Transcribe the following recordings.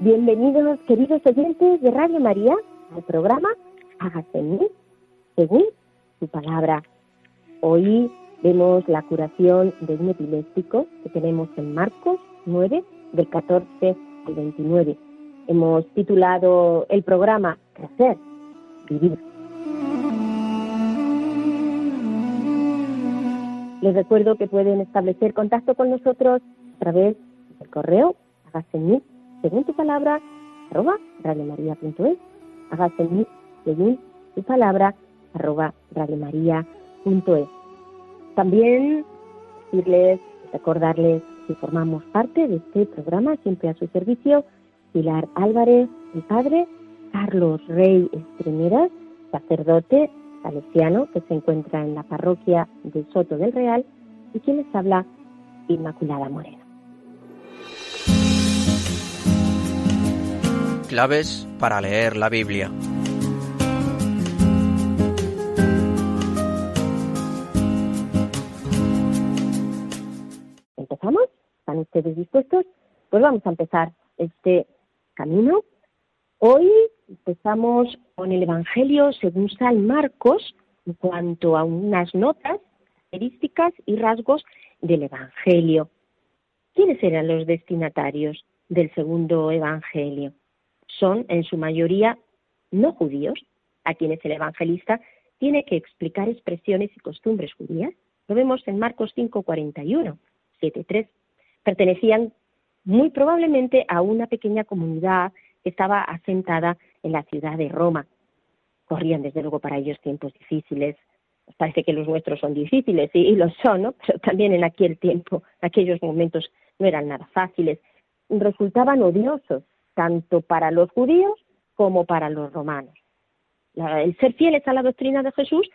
Bienvenidos, queridos oyentes de Radio María, al programa Hágase en mí, según su palabra. Hoy vemos la curación de un epiléptico que tenemos en Marcos 9, del 14 al 29. Hemos titulado el programa Crecer, Vivir. Les recuerdo que pueden establecer contacto con nosotros a través del correo hágase mí según tu palabra arroba radiomaria.es hágase según tu palabra arroba radiomaria.es también decirles, recordarles que formamos parte de este programa siempre a su servicio Pilar Álvarez, el padre, Carlos Rey Estremeras, sacerdote salesiano que se encuentra en la parroquia de Soto del Real y quien les habla Inmaculada Moreno. Claves para leer la Biblia. ¿Empezamos? ¿Están ustedes dispuestos? Pues vamos a empezar este camino. Hoy empezamos con el Evangelio según San Marcos en cuanto a unas notas, características y rasgos del Evangelio. ¿Quiénes eran los destinatarios del segundo Evangelio? Son en su mayoría no judíos, a quienes el evangelista tiene que explicar expresiones y costumbres judías. Lo vemos en Marcos 5:41, 7:3. Pertenecían muy probablemente a una pequeña comunidad que estaba asentada en la ciudad de Roma. Corrían desde luego para ellos tiempos difíciles. Parece que los nuestros son difíciles y, y lo son, ¿no? Pero también en aquel tiempo, aquellos momentos no eran nada fáciles. Resultaban odiosos tanto para los judíos como para los romanos. El ser fieles a la doctrina de Jesús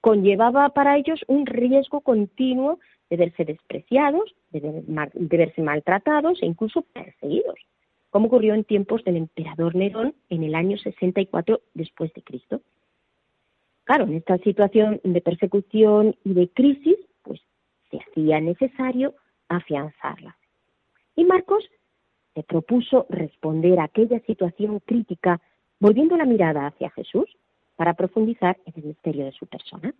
conllevaba para ellos un riesgo continuo de verse despreciados, de, de verse maltratados e incluso perseguidos, como ocurrió en tiempos del emperador Nerón en el año 64 después de Cristo. Claro, en esta situación de persecución y de crisis, pues se hacía necesario afianzarla. Y Marcos se propuso responder a aquella situación crítica volviendo la mirada hacia Jesús para profundizar en el misterio de su persona.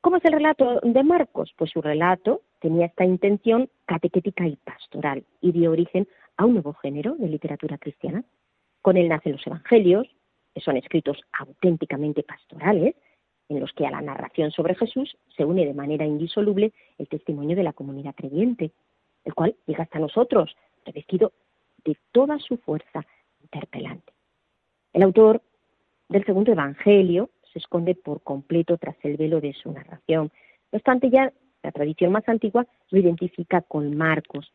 ¿Cómo es el relato de Marcos? Pues su relato tenía esta intención catequética y pastoral y dio origen a un nuevo género de literatura cristiana. Con él nacen los evangelios, que son escritos auténticamente pastorales, en los que a la narración sobre Jesús se une de manera indisoluble el testimonio de la comunidad creyente, el cual llega hasta nosotros, revestido de toda su fuerza interpelante. El autor del segundo Evangelio se esconde por completo tras el velo de su narración. No obstante, ya la tradición más antigua lo identifica con Marcos,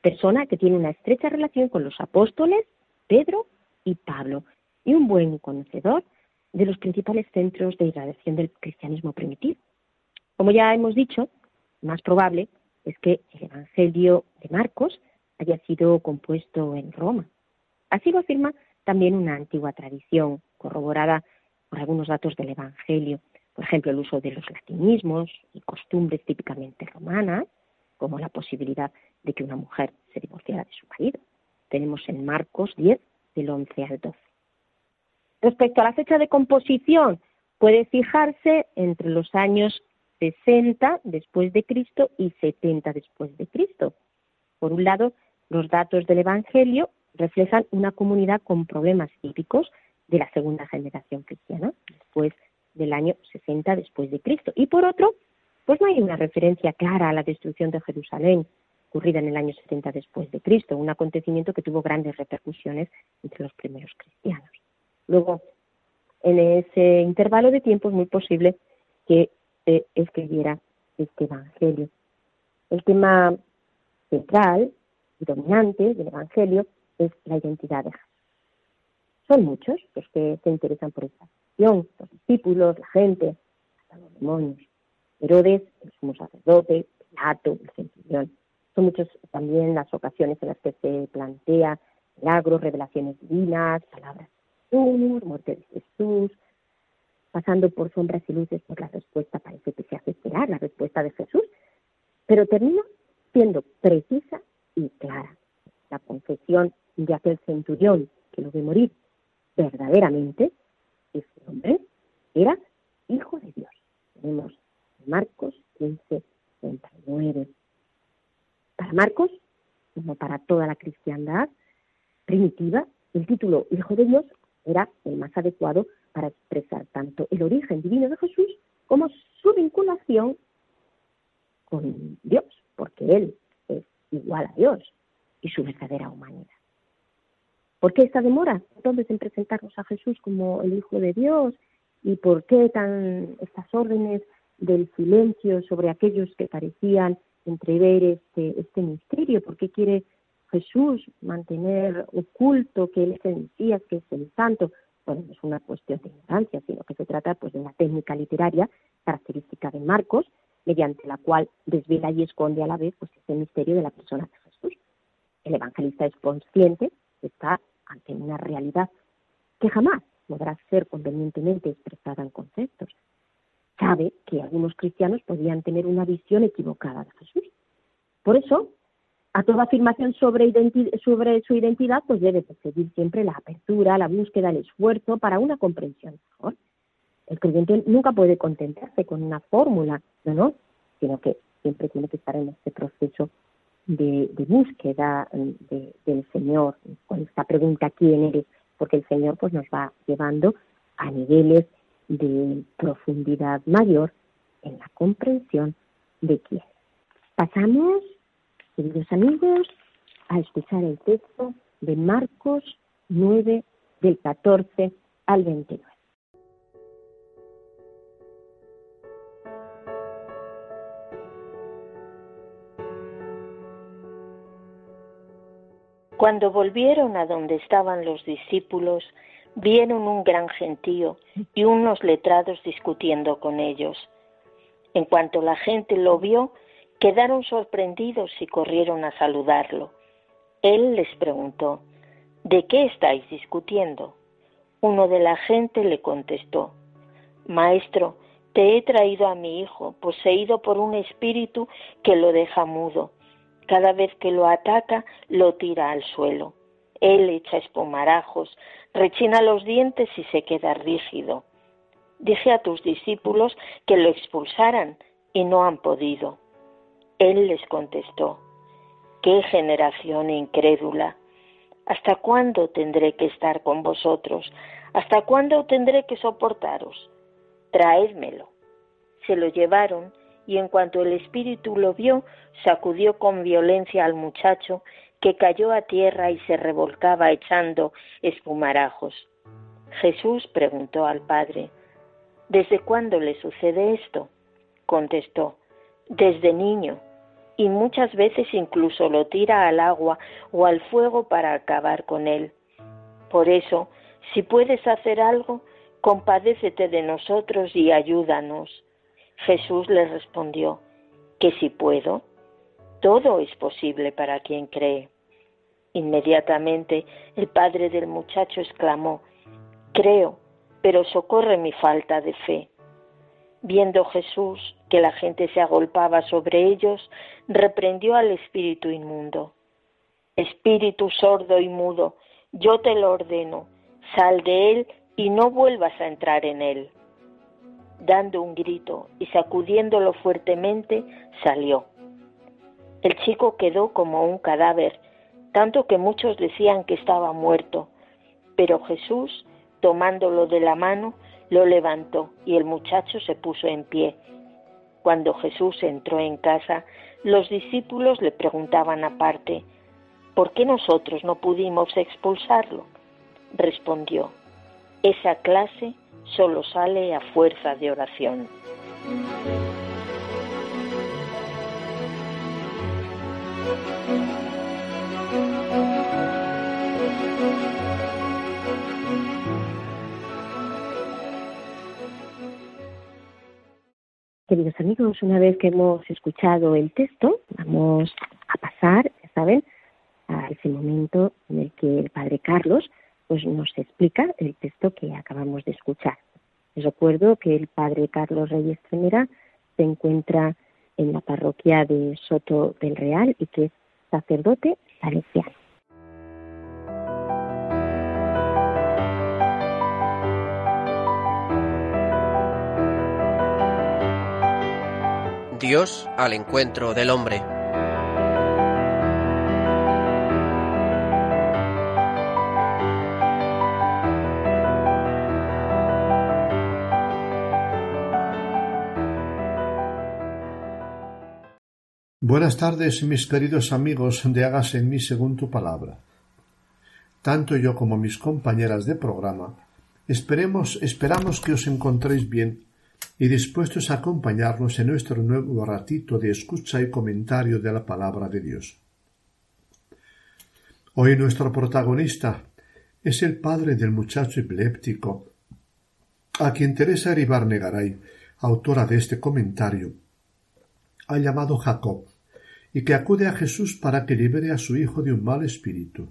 persona que tiene una estrecha relación con los apóstoles, Pedro y Pablo, y un buen conocedor de los principales centros de irradiación del cristianismo primitivo. Como ya hemos dicho, más probable es que el Evangelio de Marcos haya sido compuesto en Roma. Así lo afirma también una antigua tradición, corroborada por algunos datos del Evangelio, por ejemplo, el uso de los latinismos y costumbres típicamente romanas, como la posibilidad de que una mujer se divorciara de su marido. Tenemos en Marcos 10, del 11 al 12. Respecto a la fecha de composición, puede fijarse entre los años 60 después de Cristo y 70 después de Cristo. Por un lado, los datos del Evangelio reflejan una comunidad con problemas típicos de la segunda generación cristiana, después del año 60 después de Cristo. Y por otro, pues no hay una referencia clara a la destrucción de Jerusalén ocurrida en el año 70 después de Cristo, un acontecimiento que tuvo grandes repercusiones entre los primeros cristianos. Luego, en ese intervalo de tiempo es muy posible que escribiera este Evangelio. El tema central dominante del Evangelio es la identidad de Jesús. Son muchos los que se interesan por esta cuestión, los discípulos, la gente, hasta los demonios. Herodes, el sumo sacerdote, Pilato, el centurión. Son muchas también las ocasiones en las que se plantea milagros, revelaciones divinas, palabras de Jesús, muerte de Jesús, pasando por sombras y luces, por la respuesta parece que se hace esperar, la respuesta de Jesús, pero termina siendo precisa y clara. La confesión de aquel centurión que lo ve morir verdaderamente, ese hombre era hijo de Dios. Tenemos Marcos 15, 39. Para Marcos, como para toda la cristiandad primitiva, el título Hijo de Dios era el más adecuado para expresar tanto el origen divino de Jesús como su vinculación con Dios, porque Él igual a Dios y su verdadera humanidad. ¿Por qué esta demora entonces en presentarnos a Jesús como el Hijo de Dios? ¿Y por qué tan estas órdenes del silencio sobre aquellos que parecían entrever este, este misterio? ¿Por qué quiere Jesús mantener oculto que Él es el Mesías, que es el Santo? Bueno, no es una cuestión de ignorancia, sino que se trata pues, de una técnica literaria característica de Marcos, mediante la cual desvela y esconde a la vez pues, ese misterio de la persona de Jesús. El evangelista es consciente que está ante una realidad que jamás podrá ser convenientemente expresada en conceptos. Sabe que algunos cristianos podían tener una visión equivocada de Jesús. Por eso, a toda afirmación sobre, sobre su identidad, pues debe seguir siempre la apertura, la búsqueda, el esfuerzo para una comprensión mejor. El creyente nunca puede contentarse con una fórmula, no, no, sino que siempre tiene que estar en este proceso de, búsqueda del Señor, con esta pregunta ¿quién eres? Porque el Señor pues nos va llevando a niveles de profundidad mayor en la comprensión de quién. Pasamos, queridos amigos, a escuchar el texto de Marcos 9 del 14 al 29. Cuando volvieron a donde estaban los discípulos, vieron un gran gentío y unos letrados discutiendo con ellos. En cuanto la gente lo vio, quedaron sorprendidos y corrieron a saludarlo. Él les preguntó, ¿de qué estáis discutiendo? Uno de la gente le contestó, Maestro, te he traído a mi hijo, poseído por un espíritu que lo deja mudo cada vez que lo ataca, lo tira al suelo. Él echa espumarajos, rechina los dientes y se queda rígido. Dije a tus discípulos que lo expulsaran y no han podido. Él les contestó, qué generación incrédula. ¿Hasta cuándo tendré que estar con vosotros? ¿Hasta cuándo tendré que soportaros? Traédmelo. Se lo llevaron y en cuanto el espíritu lo vio, sacudió con violencia al muchacho, que cayó a tierra y se revolcaba echando espumarajos. Jesús preguntó al padre, ¿Desde cuándo le sucede esto? Contestó, desde niño, y muchas veces incluso lo tira al agua o al fuego para acabar con él. Por eso, si puedes hacer algo, compadécete de nosotros y ayúdanos. Jesús le respondió, que si puedo, todo es posible para quien cree. Inmediatamente el padre del muchacho exclamó, creo, pero socorre mi falta de fe. Viendo Jesús que la gente se agolpaba sobre ellos, reprendió al espíritu inmundo. Espíritu sordo y mudo, yo te lo ordeno, sal de él y no vuelvas a entrar en él. Dando un grito y sacudiéndolo fuertemente, salió. El chico quedó como un cadáver, tanto que muchos decían que estaba muerto, pero Jesús, tomándolo de la mano, lo levantó y el muchacho se puso en pie. Cuando Jesús entró en casa, los discípulos le preguntaban aparte, ¿por qué nosotros no pudimos expulsarlo? Respondió, esa clase solo sale a fuerza de oración. Queridos amigos, una vez que hemos escuchado el texto, vamos a pasar, ya saben, a ese momento en el que el Padre Carlos pues, nos explica el texto que acabamos de escuchar. Les recuerdo que el Padre Carlos Reyes Tremera se encuentra en la parroquia de Soto del Real y que es sacerdote salesiano. Dios al encuentro del hombre. Buenas tardes, mis queridos amigos de Hágase en mí según tu palabra. Tanto yo como mis compañeras de programa esperemos, esperamos que os encontréis bien y dispuestos a acompañarnos en nuestro nuevo ratito de escucha y comentario de la palabra de Dios. Hoy nuestro protagonista es el padre del muchacho epiléptico, a quien Teresa Ribarnegaray, autora de este comentario, ha llamado Jacob, y que acude a Jesús para que libere a su hijo de un mal espíritu.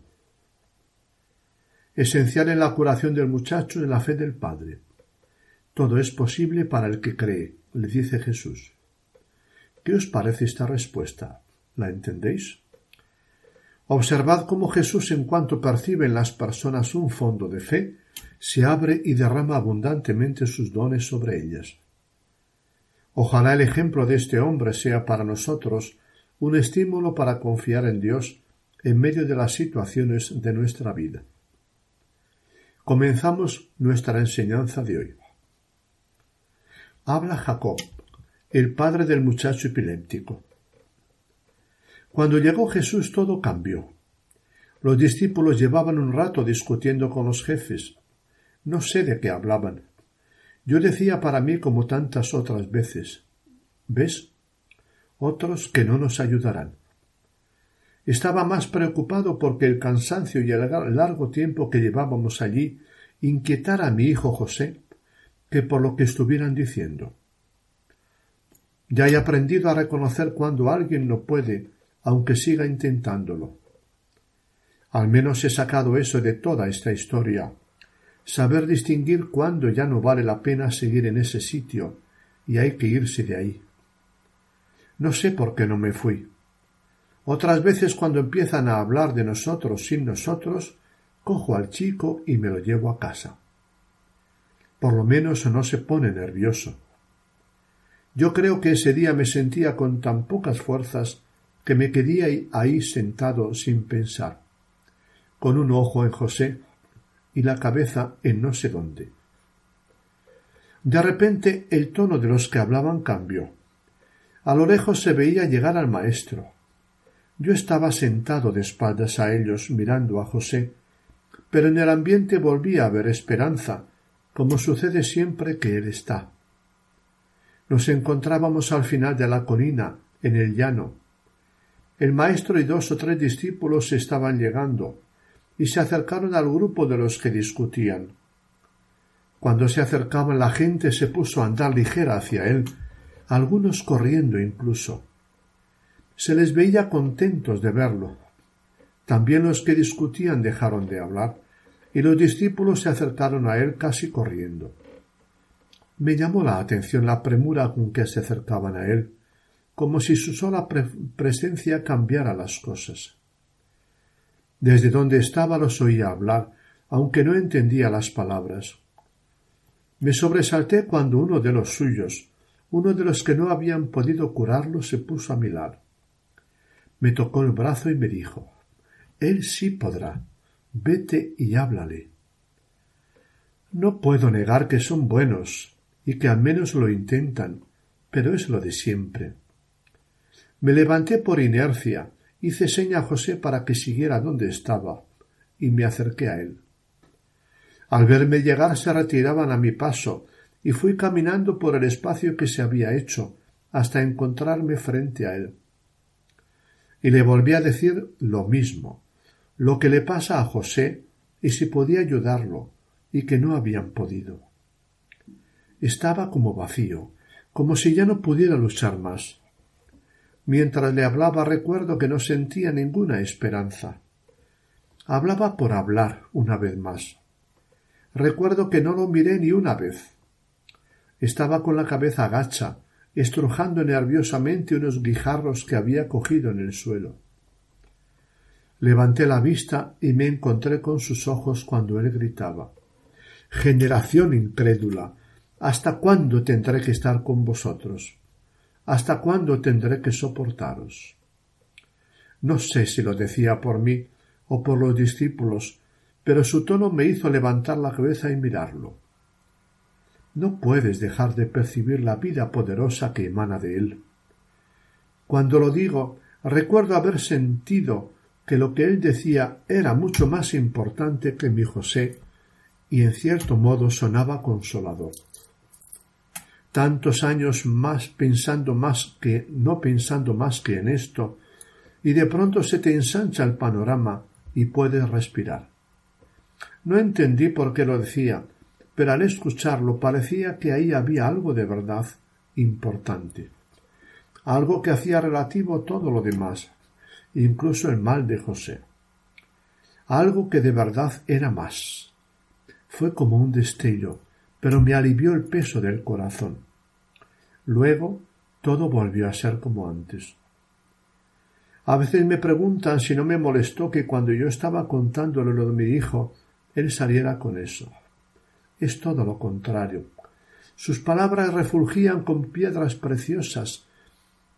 Esencial en la curación del muchacho es la fe del Padre. Todo es posible para el que cree, le dice Jesús. ¿Qué os parece esta respuesta? ¿La entendéis? Observad cómo Jesús, en cuanto percibe en las personas un fondo de fe, se abre y derrama abundantemente sus dones sobre ellas. Ojalá el ejemplo de este hombre sea para nosotros un estímulo para confiar en Dios en medio de las situaciones de nuestra vida. Comenzamos nuestra enseñanza de hoy. Habla Jacob, el padre del muchacho epiléptico. Cuando llegó Jesús todo cambió. Los discípulos llevaban un rato discutiendo con los jefes. No sé de qué hablaban. Yo decía para mí como tantas otras veces ¿Ves? Otros que no nos ayudarán. Estaba más preocupado porque el cansancio y el largo tiempo que llevábamos allí inquietara a mi hijo José que por lo que estuvieran diciendo. Ya he aprendido a reconocer cuando alguien no puede, aunque siga intentándolo. Al menos he sacado eso de toda esta historia, saber distinguir cuándo ya no vale la pena seguir en ese sitio y hay que irse de ahí. No sé por qué no me fui. Otras veces cuando empiezan a hablar de nosotros sin nosotros, cojo al chico y me lo llevo a casa. Por lo menos no se pone nervioso. Yo creo que ese día me sentía con tan pocas fuerzas que me quedé ahí sentado sin pensar, con un ojo en José y la cabeza en no sé dónde. De repente el tono de los que hablaban cambió. A lo lejos se veía llegar al maestro. Yo estaba sentado de espaldas a ellos mirando a José, pero en el ambiente volvía a ver esperanza, como sucede siempre que él está. Nos encontrábamos al final de la colina, en el llano. El maestro y dos o tres discípulos estaban llegando, y se acercaron al grupo de los que discutían. Cuando se acercaban la gente se puso a andar ligera hacia él, algunos corriendo incluso. Se les veía contentos de verlo. También los que discutían dejaron de hablar y los discípulos se acercaron a él casi corriendo. Me llamó la atención la premura con que se acercaban a él, como si su sola presencia cambiara las cosas. Desde donde estaba los oía hablar, aunque no entendía las palabras. Me sobresalté cuando uno de los suyos, uno de los que no habían podido curarlo, se puso a mi lado. Me tocó el brazo y me dijo Él sí podrá. Vete y háblale. No puedo negar que son buenos y que al menos lo intentan, pero es lo de siempre. Me levanté por inercia, hice seña a José para que siguiera donde estaba, y me acerqué a él. Al verme llegar se retiraban a mi paso, y fui caminando por el espacio que se había hecho, hasta encontrarme frente a él. Y le volví a decir lo mismo, lo que le pasa a José, y si podía ayudarlo, y que no habían podido. Estaba como vacío, como si ya no pudiera luchar más. Mientras le hablaba recuerdo que no sentía ninguna esperanza. Hablaba por hablar una vez más. Recuerdo que no lo miré ni una vez. Estaba con la cabeza agacha, estrujando nerviosamente unos guijarros que había cogido en el suelo. Levanté la vista y me encontré con sus ojos cuando él gritaba Generación incrédula. ¿Hasta cuándo tendré que estar con vosotros? ¿Hasta cuándo tendré que soportaros? No sé si lo decía por mí o por los discípulos, pero su tono me hizo levantar la cabeza y mirarlo. No puedes dejar de percibir la vida poderosa que emana de él. Cuando lo digo, recuerdo haber sentido que lo que él decía era mucho más importante que mi José y en cierto modo sonaba consolador. Tantos años más pensando más que no pensando más que en esto, y de pronto se te ensancha el panorama y puedes respirar. No entendí por qué lo decía, pero al escucharlo parecía que ahí había algo de verdad importante, algo que hacía relativo todo lo demás, incluso el mal de José, algo que de verdad era más. Fue como un destello, pero me alivió el peso del corazón. Luego todo volvió a ser como antes. A veces me preguntan si no me molestó que cuando yo estaba contándole lo de mi hijo, él saliera con eso. Es todo lo contrario. Sus palabras refulgían con piedras preciosas.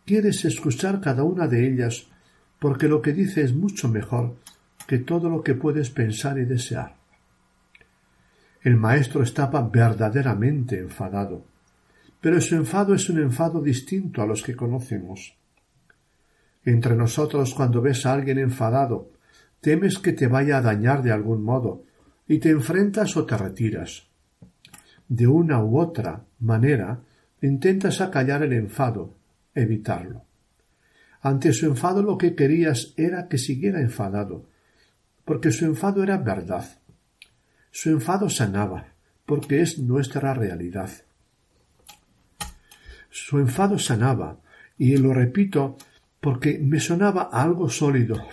Quieres escuchar cada una de ellas, porque lo que dice es mucho mejor que todo lo que puedes pensar y desear. El maestro estaba verdaderamente enfadado, pero su enfado es un enfado distinto a los que conocemos. Entre nosotros, cuando ves a alguien enfadado, temes que te vaya a dañar de algún modo, y te enfrentas o te retiras. De una u otra manera intentas acallar el enfado, evitarlo. Ante su enfado lo que querías era que siguiera enfadado, porque su enfado era verdad. Su enfado sanaba, porque es nuestra realidad. Su enfado sanaba, y lo repito, porque me sonaba a algo sólido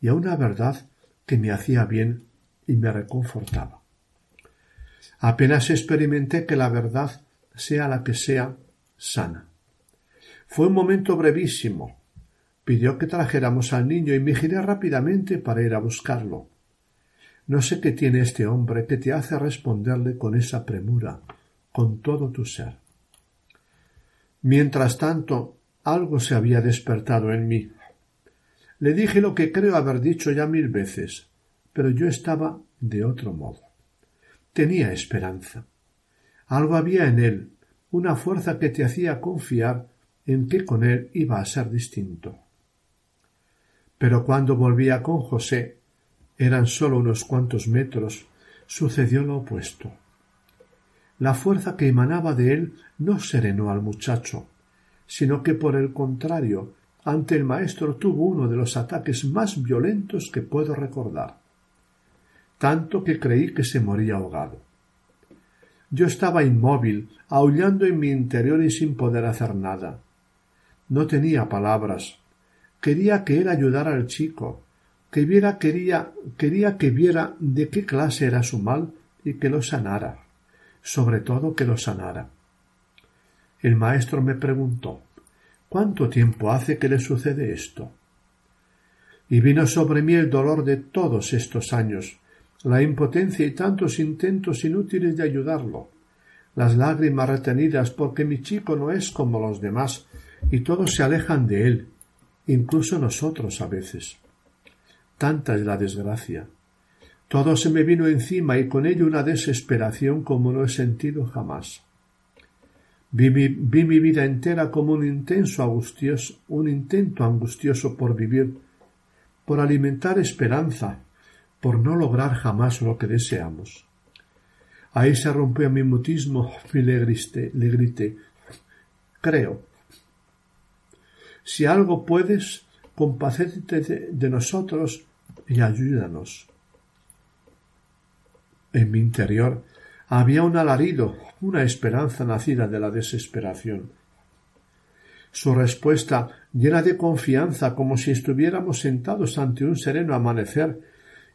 y a una verdad que me hacía bien y me reconfortaba. Apenas experimenté que la verdad, sea la que sea, sana. Fue un momento brevísimo. Pidió que trajéramos al niño y me giré rápidamente para ir a buscarlo. No sé qué tiene este hombre que te hace responderle con esa premura, con todo tu ser. Mientras tanto, algo se había despertado en mí. Le dije lo que creo haber dicho ya mil veces pero yo estaba de otro modo. Tenía esperanza. Algo había en él, una fuerza que te hacía confiar en que con él iba a ser distinto. Pero cuando volvía con José, eran sólo unos cuantos metros, sucedió lo opuesto. La fuerza que emanaba de él no serenó al muchacho, sino que por el contrario, ante el maestro tuvo uno de los ataques más violentos que puedo recordar tanto que creí que se moría ahogado. Yo estaba inmóvil, aullando en mi interior y sin poder hacer nada. No tenía palabras. Quería que él ayudara al chico, que viera quería, quería que viera de qué clase era su mal y que lo sanara, sobre todo que lo sanara. El maestro me preguntó ¿Cuánto tiempo hace que le sucede esto? Y vino sobre mí el dolor de todos estos años, la impotencia y tantos intentos inútiles de ayudarlo, las lágrimas retenidas porque mi chico no es como los demás y todos se alejan de él, incluso nosotros a veces. Tanta es la desgracia. Todo se me vino encima y con ello una desesperación como no he sentido jamás. Vi mi, vi mi vida entera como un intenso angustioso, un intento angustioso por vivir, por alimentar esperanza, por no lograr jamás lo que deseamos. Ahí se rompió mi mutismo y le grité, le grité Creo. Si algo puedes, compacétate de, de nosotros y ayúdanos. En mi interior había un alarido, una esperanza nacida de la desesperación. Su respuesta, llena de confianza, como si estuviéramos sentados ante un sereno amanecer,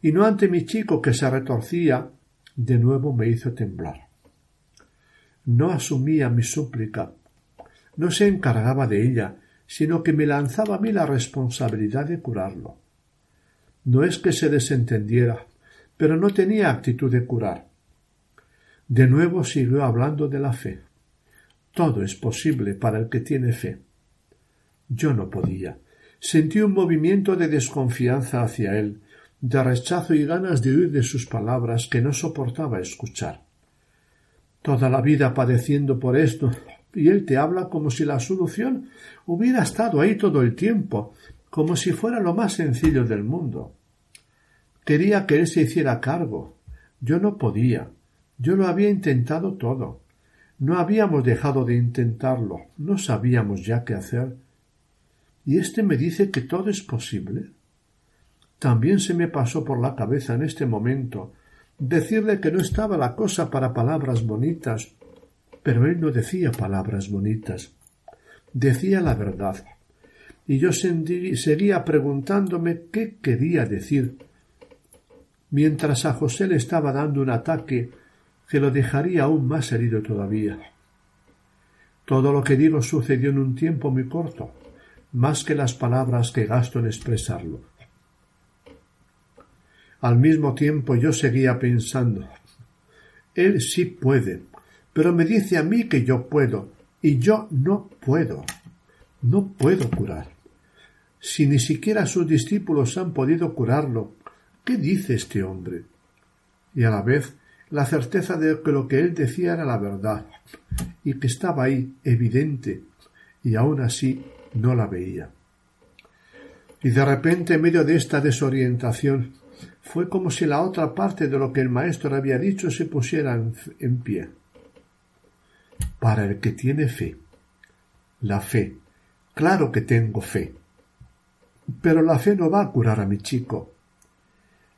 y no ante mi chico que se retorcía, de nuevo me hizo temblar. No asumía mi súplica, no se encargaba de ella, sino que me lanzaba a mí la responsabilidad de curarlo. No es que se desentendiera, pero no tenía actitud de curar. De nuevo siguió hablando de la fe. Todo es posible para el que tiene fe. Yo no podía. Sentí un movimiento de desconfianza hacia él, de rechazo y ganas de huir de sus palabras que no soportaba escuchar. Toda la vida padeciendo por esto, y él te habla como si la solución hubiera estado ahí todo el tiempo, como si fuera lo más sencillo del mundo. Quería que él se hiciera cargo. Yo no podía. Yo lo había intentado todo. No habíamos dejado de intentarlo. No sabíamos ya qué hacer. Y éste me dice que todo es posible. También se me pasó por la cabeza en este momento decirle que no estaba la cosa para palabras bonitas, pero él no decía palabras bonitas, decía la verdad. Y yo seguía preguntándome qué quería decir mientras a José le estaba dando un ataque que lo dejaría aún más herido todavía. Todo lo que digo sucedió en un tiempo muy corto, más que las palabras que gasto en expresarlo. Al mismo tiempo yo seguía pensando Él sí puede, pero me dice a mí que yo puedo, y yo no puedo. No puedo curar. Si ni siquiera sus discípulos han podido curarlo, ¿Qué dice este hombre? Y a la vez la certeza de que lo que él decía era la verdad, y que estaba ahí, evidente, y aún así no la veía. Y de repente, en medio de esta desorientación, fue como si la otra parte de lo que el maestro había dicho se pusiera en, en pie. Para el que tiene fe. La fe. Claro que tengo fe. Pero la fe no va a curar a mi chico.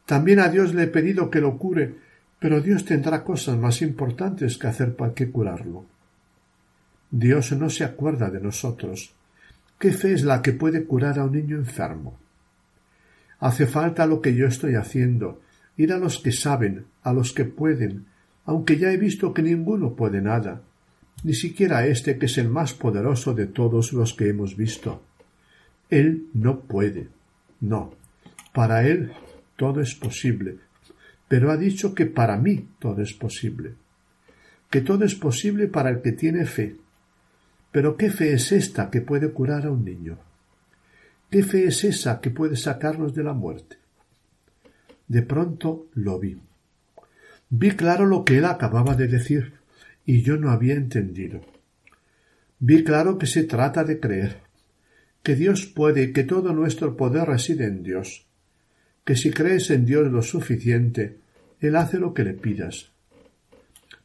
También a Dios le he pedido que lo cure, pero Dios tendrá cosas más importantes que hacer para que curarlo. Dios no se acuerda de nosotros. ¿Qué fe es la que puede curar a un niño enfermo? Hace falta lo que yo estoy haciendo, ir a los que saben, a los que pueden, aunque ya he visto que ninguno puede nada, ni siquiera este que es el más poderoso de todos los que hemos visto. Él no puede. No. Para él todo es posible, pero ha dicho que para mí todo es posible, que todo es posible para el que tiene fe. Pero ¿qué fe es esta que puede curar a un niño? ¿Qué fe es esa que puede sacarnos de la muerte? De pronto lo vi. Vi claro lo que él acababa de decir, y yo no había entendido. Vi claro que se trata de creer, que Dios puede y que todo nuestro poder reside en Dios, que si crees en Dios lo suficiente, Él hace lo que le pidas.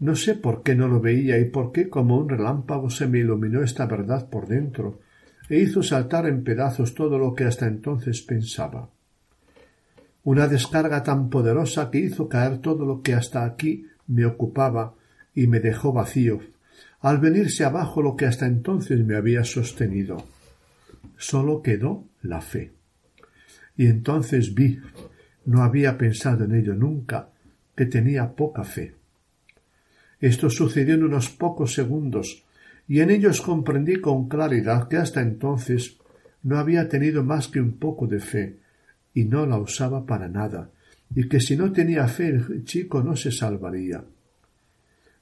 No sé por qué no lo veía y por qué como un relámpago se me iluminó esta verdad por dentro e hizo saltar en pedazos todo lo que hasta entonces pensaba. Una descarga tan poderosa que hizo caer todo lo que hasta aquí me ocupaba y me dejó vacío, al venirse abajo lo que hasta entonces me había sostenido. Solo quedó la fe y entonces vi, no había pensado en ello nunca, que tenía poca fe. Esto sucedió en unos pocos segundos, y en ellos comprendí con claridad que hasta entonces no había tenido más que un poco de fe, y no la usaba para nada, y que si no tenía fe el chico no se salvaría.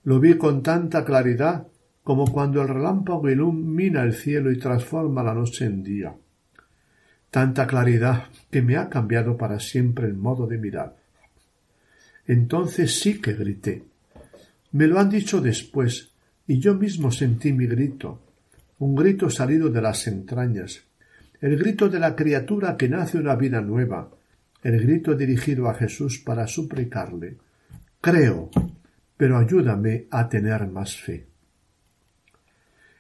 Lo vi con tanta claridad como cuando el relámpago ilumina el cielo y transforma la noche en día. Tanta claridad que me ha cambiado para siempre el modo de mirar. Entonces sí que grité. Me lo han dicho después, y yo mismo sentí mi grito, un grito salido de las entrañas, el grito de la criatura que nace una vida nueva, el grito dirigido a Jesús para suplicarle Creo, pero ayúdame a tener más fe.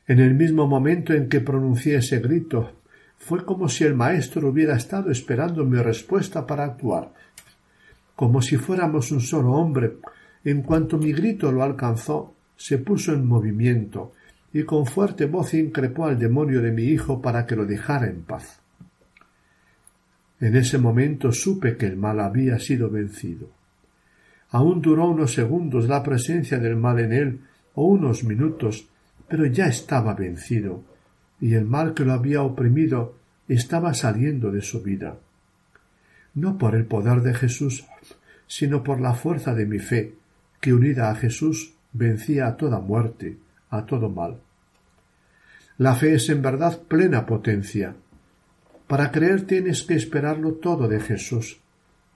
En el mismo momento en que pronuncié ese grito, fue como si el maestro hubiera estado esperando mi respuesta para actuar, como si fuéramos un solo hombre. En cuanto mi grito lo alcanzó, se puso en movimiento y con fuerte voz increpó al demonio de mi hijo para que lo dejara en paz. En ese momento supe que el mal había sido vencido. Aún duró unos segundos la presencia del mal en él, o unos minutos, pero ya estaba vencido, y el mal que lo había oprimido estaba saliendo de su vida. No por el poder de Jesús, sino por la fuerza de mi fe, que unida a Jesús vencía a toda muerte, a todo mal. La fe es en verdad plena potencia. Para creer tienes que esperarlo todo de Jesús,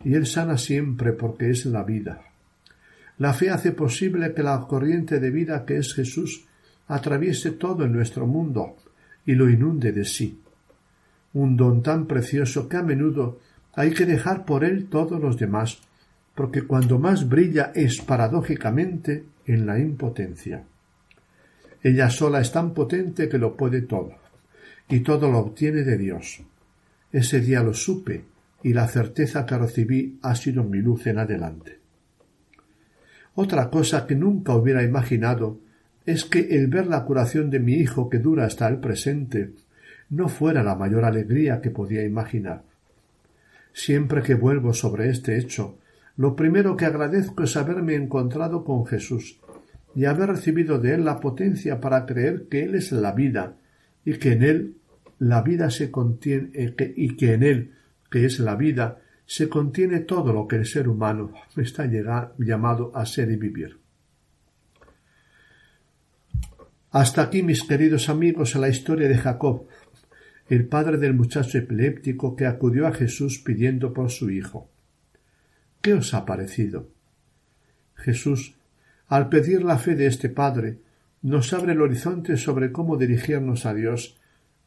y Él sana siempre porque es la vida. La fe hace posible que la corriente de vida que es Jesús atraviese todo en nuestro mundo y lo inunde de sí. Un don tan precioso que a menudo hay que dejar por él todos los demás, porque cuando más brilla es paradójicamente en la impotencia. Ella sola es tan potente que lo puede todo, y todo lo obtiene de Dios. Ese día lo supe, y la certeza que recibí ha sido mi luz en adelante. Otra cosa que nunca hubiera imaginado es que el ver la curación de mi hijo que dura hasta el presente no fuera la mayor alegría que podía imaginar. Siempre que vuelvo sobre este hecho, lo primero que agradezco es haberme encontrado con Jesús y haber recibido de él la potencia para creer que él es la vida y que en él la vida se contiene eh, y que en él, que es la vida, se contiene todo lo que el ser humano está llamado a ser y vivir. Hasta aquí, mis queridos amigos, la historia de Jacob, el padre del muchacho epiléptico que acudió a Jesús pidiendo por su hijo. ¿Qué os ha parecido? Jesús, al pedir la fe de este padre, nos abre el horizonte sobre cómo dirigirnos a Dios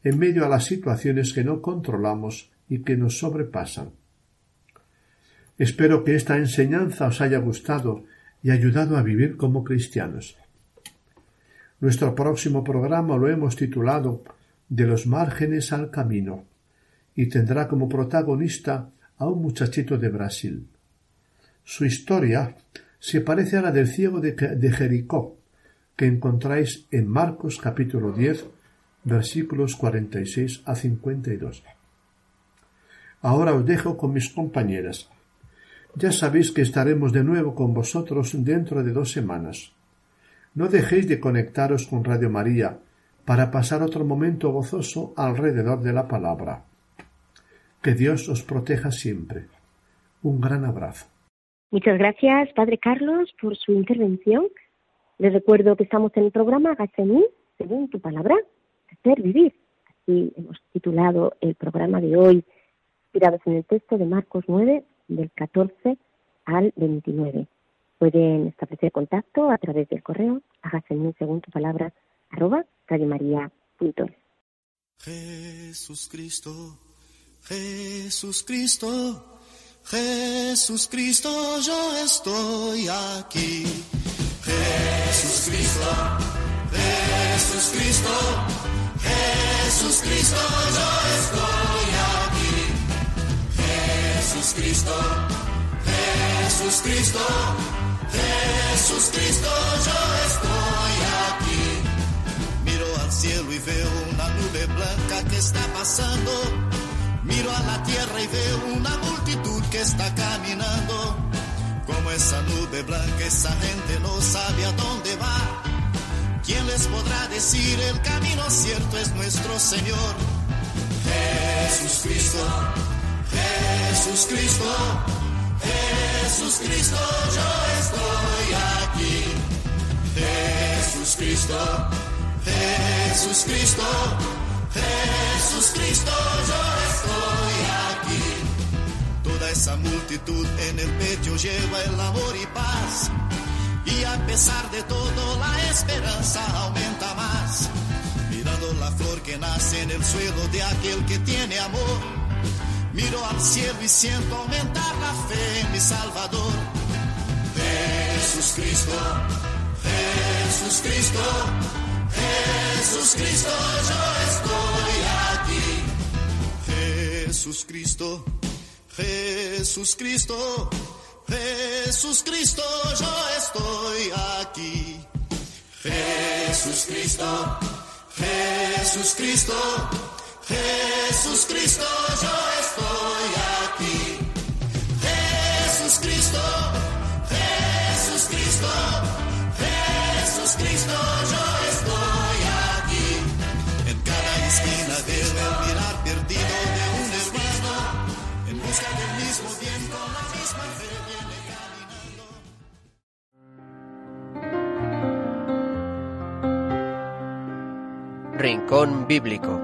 en medio a las situaciones que no controlamos y que nos sobrepasan. Espero que esta enseñanza os haya gustado y ayudado a vivir como cristianos. Nuestro próximo programa lo hemos titulado De los márgenes al camino y tendrá como protagonista a un muchachito de Brasil. Su historia se parece a la del ciego de, Jericó, que encontráis en Marcos capítulo 10, versículos 46 a 52. Ahora os dejo con mis compañeras. Ya sabéis que estaremos de nuevo con vosotros dentro de dos semanas. No dejéis de conectaros con Radio María para pasar otro momento gozoso alrededor de la palabra. Que Dios os proteja siempre. Un gran abrazo. Muchas gracias, Padre Carlos, por su intervención. Les recuerdo que estamos en el programa Hágase según tu palabra, hacer vivir. Así hemos titulado el programa de hoy, inspirados en el texto de Marcos 9, del 14 al 29. Pueden establecer contacto a través del correo, hágase en según tu palabra, arroba radiomaria.es. Jesús Cristo, Jesús Cristo, Jesús Cristo, yo estoy aquí. Jesús Cristo, Jesús Cristo, Jesús Cristo, yo estoy aquí. Jesús Cristo, Jesús Cristo. Jesús Cristo, yo estoy aquí. Miro al cielo y veo una nube blanca que está pasando. Miro a la tierra y veo una multitud que está caminando. Como esa nube blanca, esa gente no sabe a dónde va. ¿Quién les podrá decir el camino cierto es nuestro Señor? Jesús Cristo, Jesús Cristo. Jesús Cristo, yo estoy aquí. Jesús Cristo, Jesús Cristo, Jesús Cristo, yo estoy aquí. Toda esa multitud en el pecho lleva el amor y paz. Y a pesar de todo la esperanza aumenta más. Mirando la flor que nace en el suelo de aquel que tiene amor. Miro al cielo y siento aumentar la fe en mi Salvador. Jesús Cristo, Jesús Cristo, Jesús Cristo, yo estoy aquí. Jesús Cristo, Jesús Cristo, Jesús Cristo, yo estoy aquí. Jesús Cristo, Jesús Cristo, Jesús Cristo, yo estoy aquí. Jesús Cristo, Jesús Cristo, Jesús Cristo, yo estoy aquí. En cada esquina el mirar perdido de un hermano, en busca del mismo bien con la misma fe viene caminando. Rincón Bíblico.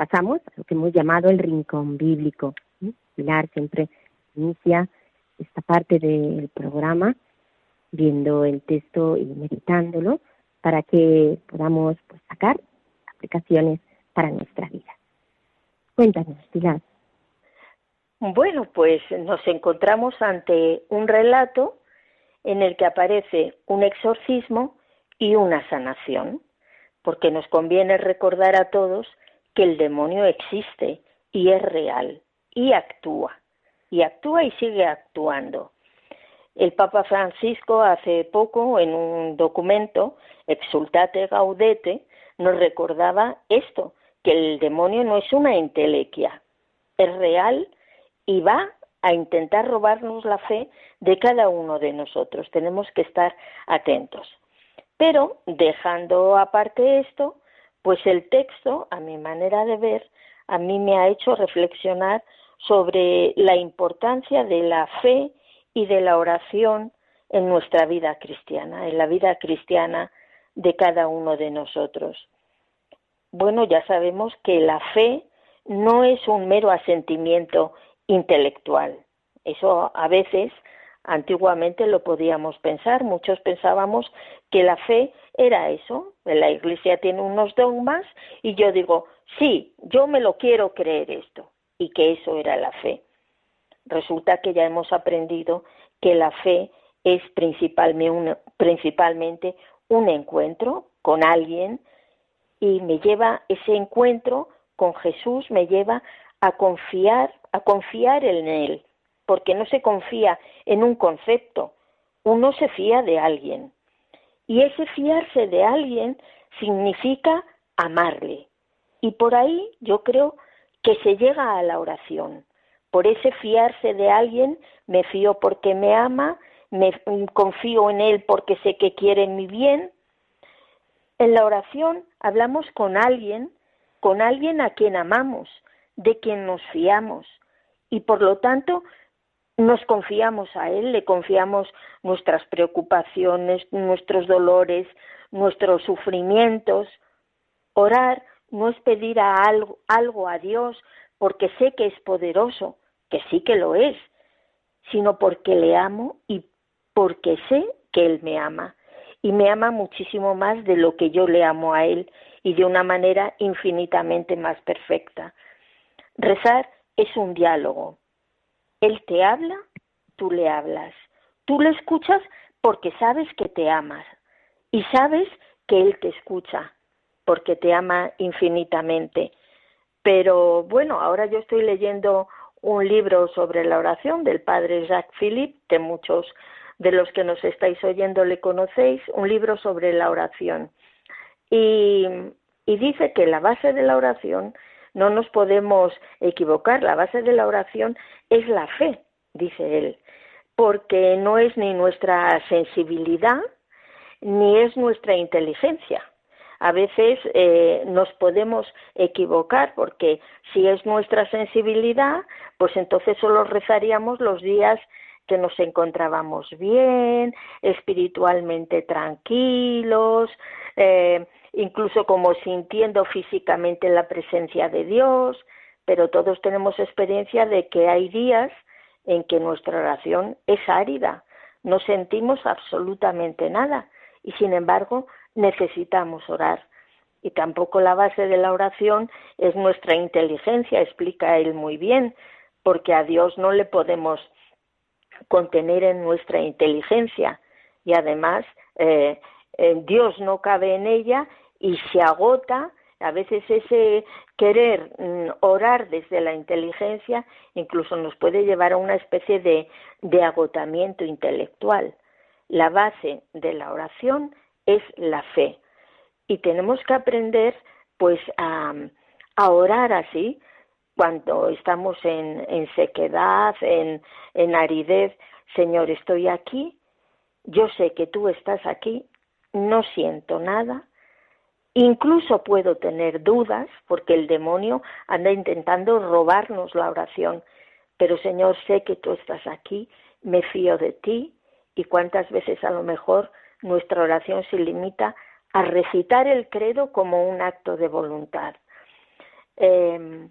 Pasamos a lo que hemos llamado el rincón bíblico. Pilar siempre inicia esta parte del programa viendo el texto y meditándolo para que podamos pues, sacar aplicaciones para nuestra vida. Cuéntanos, Pilar. Bueno, pues nos encontramos ante un relato en el que aparece un exorcismo y una sanación, porque nos conviene recordar a todos que el demonio existe y es real y actúa, y actúa y sigue actuando. El Papa Francisco hace poco en un documento, Exultate Gaudete, nos recordaba esto, que el demonio no es una entelequia, es real y va a intentar robarnos la fe de cada uno de nosotros. Tenemos que estar atentos. Pero dejando aparte esto, pues el texto, a mi manera de ver, a mí me ha hecho reflexionar sobre la importancia de la fe y de la oración en nuestra vida cristiana, en la vida cristiana de cada uno de nosotros. Bueno, ya sabemos que la fe no es un mero asentimiento intelectual. Eso a veces, antiguamente lo podíamos pensar, muchos pensábamos que la fe era eso, la iglesia tiene unos dogmas y yo digo, sí, yo me lo quiero creer esto, y que eso era la fe. Resulta que ya hemos aprendido que la fe es principalmente un, encuentro con alguien y me lleva ese encuentro con Jesús, me lleva a confiar, a confiar en Él, porque no se confía en un concepto, uno se fía de alguien. Y ese fiarse de alguien significa amarle. Y por ahí yo creo que se llega a la oración. Por ese fiarse de alguien, me fío porque me ama, me confío en él porque sé que quiere mi bien. En la oración hablamos con alguien, con alguien a quien amamos, de quien nos fiamos y por lo tanto nos confiamos a Él, le confiamos nuestras preocupaciones, nuestros dolores, nuestros sufrimientos. Orar no es pedir a algo, algo a Dios porque sé que es poderoso, que sí que lo es, sino porque le amo y porque sé que Él me ama. Y me ama muchísimo más de lo que yo le amo a Él y de una manera infinitamente más perfecta. Rezar es un diálogo. Él te habla, tú le hablas. Tú le escuchas porque sabes que te amas y sabes que Él te escucha porque te ama infinitamente. Pero bueno, ahora yo estoy leyendo un libro sobre la oración del padre Jacques Philippe, que muchos de los que nos estáis oyendo le conocéis, un libro sobre la oración. Y, y dice que la base de la oración no nos podemos equivocar. La base de la oración es la fe, dice él, porque no es ni nuestra sensibilidad ni es nuestra inteligencia. a veces eh, nos podemos equivocar porque si es nuestra sensibilidad, pues entonces solo rezaríamos los días que nos encontrábamos bien, espiritualmente tranquilos, eh, incluso como sintiendo físicamente la presencia de Dios, pero todos tenemos experiencia de que hay días en que nuestra oración es árida, no sentimos absolutamente nada y sin embargo necesitamos orar. Y tampoco la base de la oración es nuestra inteligencia, explica él muy bien, porque a Dios no le podemos contener en nuestra inteligencia y además eh, Dios no cabe en ella y se agota a veces ese querer mm, orar desde la inteligencia incluso nos puede llevar a una especie de agotamiento intelectual. La base de la oración es la fe. Y tenemos que aprender pues a, orar así cuando estamos en, sequedad, en, en aridez. Señor, estoy aquí, yo sé que tú estás aquí, no siento nada, Incluso puedo tener dudas porque el demonio anda intentando robarnos la oración. Pero Señor, sé que tú estás aquí, me fío de ti y cuántas veces a lo mejor nuestra oración se limita a recitar el credo como un acto de voluntad. Em,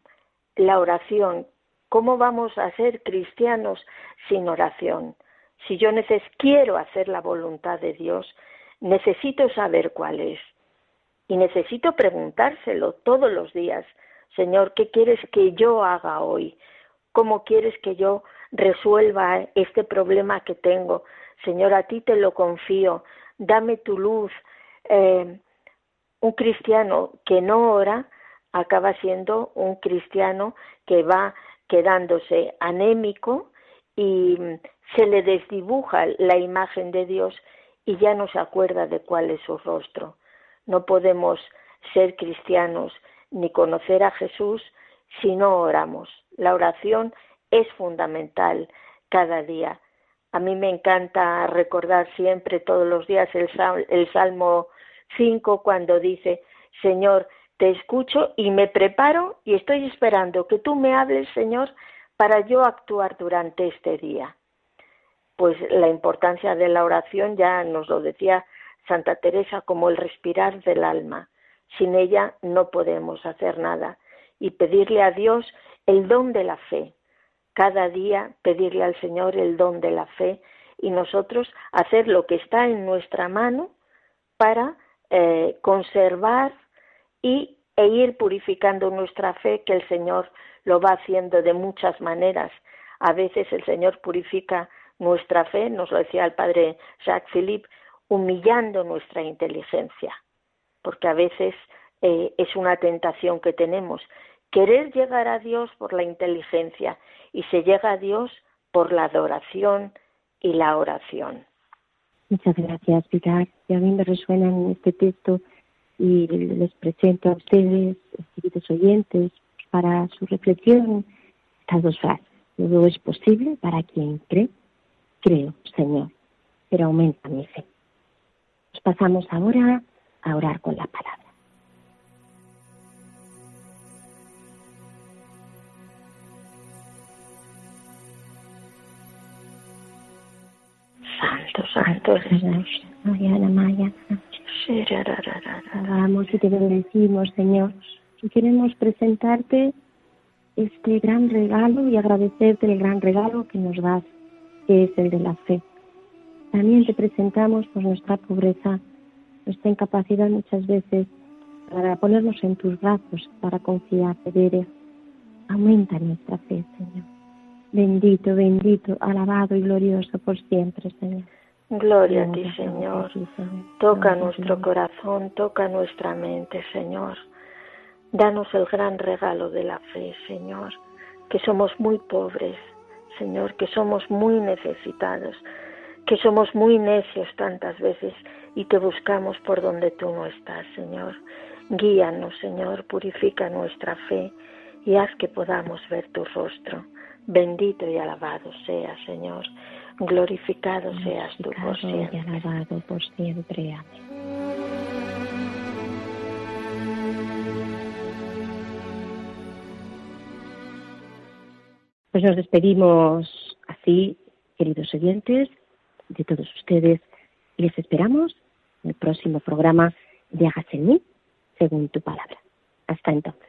la oración, ¿cómo vamos a ser cristianos sin oración? Si yo quiero hacer la voluntad de Dios, necesito saber cuál es. Y necesito preguntárselo todos los días. Señor, ¿qué quieres que yo haga hoy? ¿Cómo quieres que yo resuelva este problema que tengo? Señor, a ti te lo confío dame tu luz. Eh, un cristiano que no ora acaba siendo un cristiano que va quedándose anémico y se le desdibuja la imagen de Dios y ya no se acuerda de cuál es su rostro. No podemos ser cristianos ni conocer a Jesús si no oramos. La oración es fundamental cada día. A mí me encanta recordar siempre, todos los días, el, el Salmo 5 cuando dice, Señor, te escucho y me preparo y estoy esperando que tú me hables, Señor, para yo actuar durante este día. Pues la importancia de la oración ya nos lo decía Santa Teresa como el respirar del alma. Sin ella no podemos hacer nada. Y pedirle a Dios el don de la fe, cada día pedirle al Señor el don de la fe y nosotros hacer lo que está en nuestra mano para eh, conservar y, e ir purificando nuestra fe, que el Señor lo va haciendo de muchas maneras. A veces el Señor purifica nuestra fe, nos lo decía el padre Jacques Philippe, humillando nuestra inteligencia, porque a veces eh, es una tentación que tenemos, querer llegar a Dios por la inteligencia y se llega a Dios por la adoración y la oración. Muchas gracias, Pilar. Y a mí me resuenan este texto y les presento a ustedes, queridos oyentes, para su reflexión estas dos frases. Todo es posible para quien cree. Creo, Señor, pero aumenta mi fe. Nos pasamos ahora a orar con la palabra. Santo, Santo Maya, Vamos y te bendecimos, Señor. Y queremos presentarte este gran regalo y agradecerte el gran regalo que nos das, que es el de la fe. También te presentamos por nuestra pobreza, nuestra incapacidad muchas veces para ponernos en tus brazos, para confiar, pedir. Aumenta nuestra fe, Señor. Bendito, bendito, alabado y glorioso por siempre, Señor. Gloria a ti, Señor. Toca nuestro corazón, toca nuestra mente, Señor. Danos el gran regalo de la fe, Señor, que somos muy pobres, Señor, que somos muy necesitados, que somos muy necios tantas veces y te buscamos por donde tú no estás, Señor. Guíanos, Señor, purifica nuestra fe y haz que podamos ver tu rostro. Bendito y alabado sea, Señor glorificado, seas tú por. Y alabado por siempre. Amén. Pues nos despedimos así, queridos oyentes, de todos ustedes. Les esperamos en el próximo programa de Hágase mí, según tu palabra. Hasta entonces.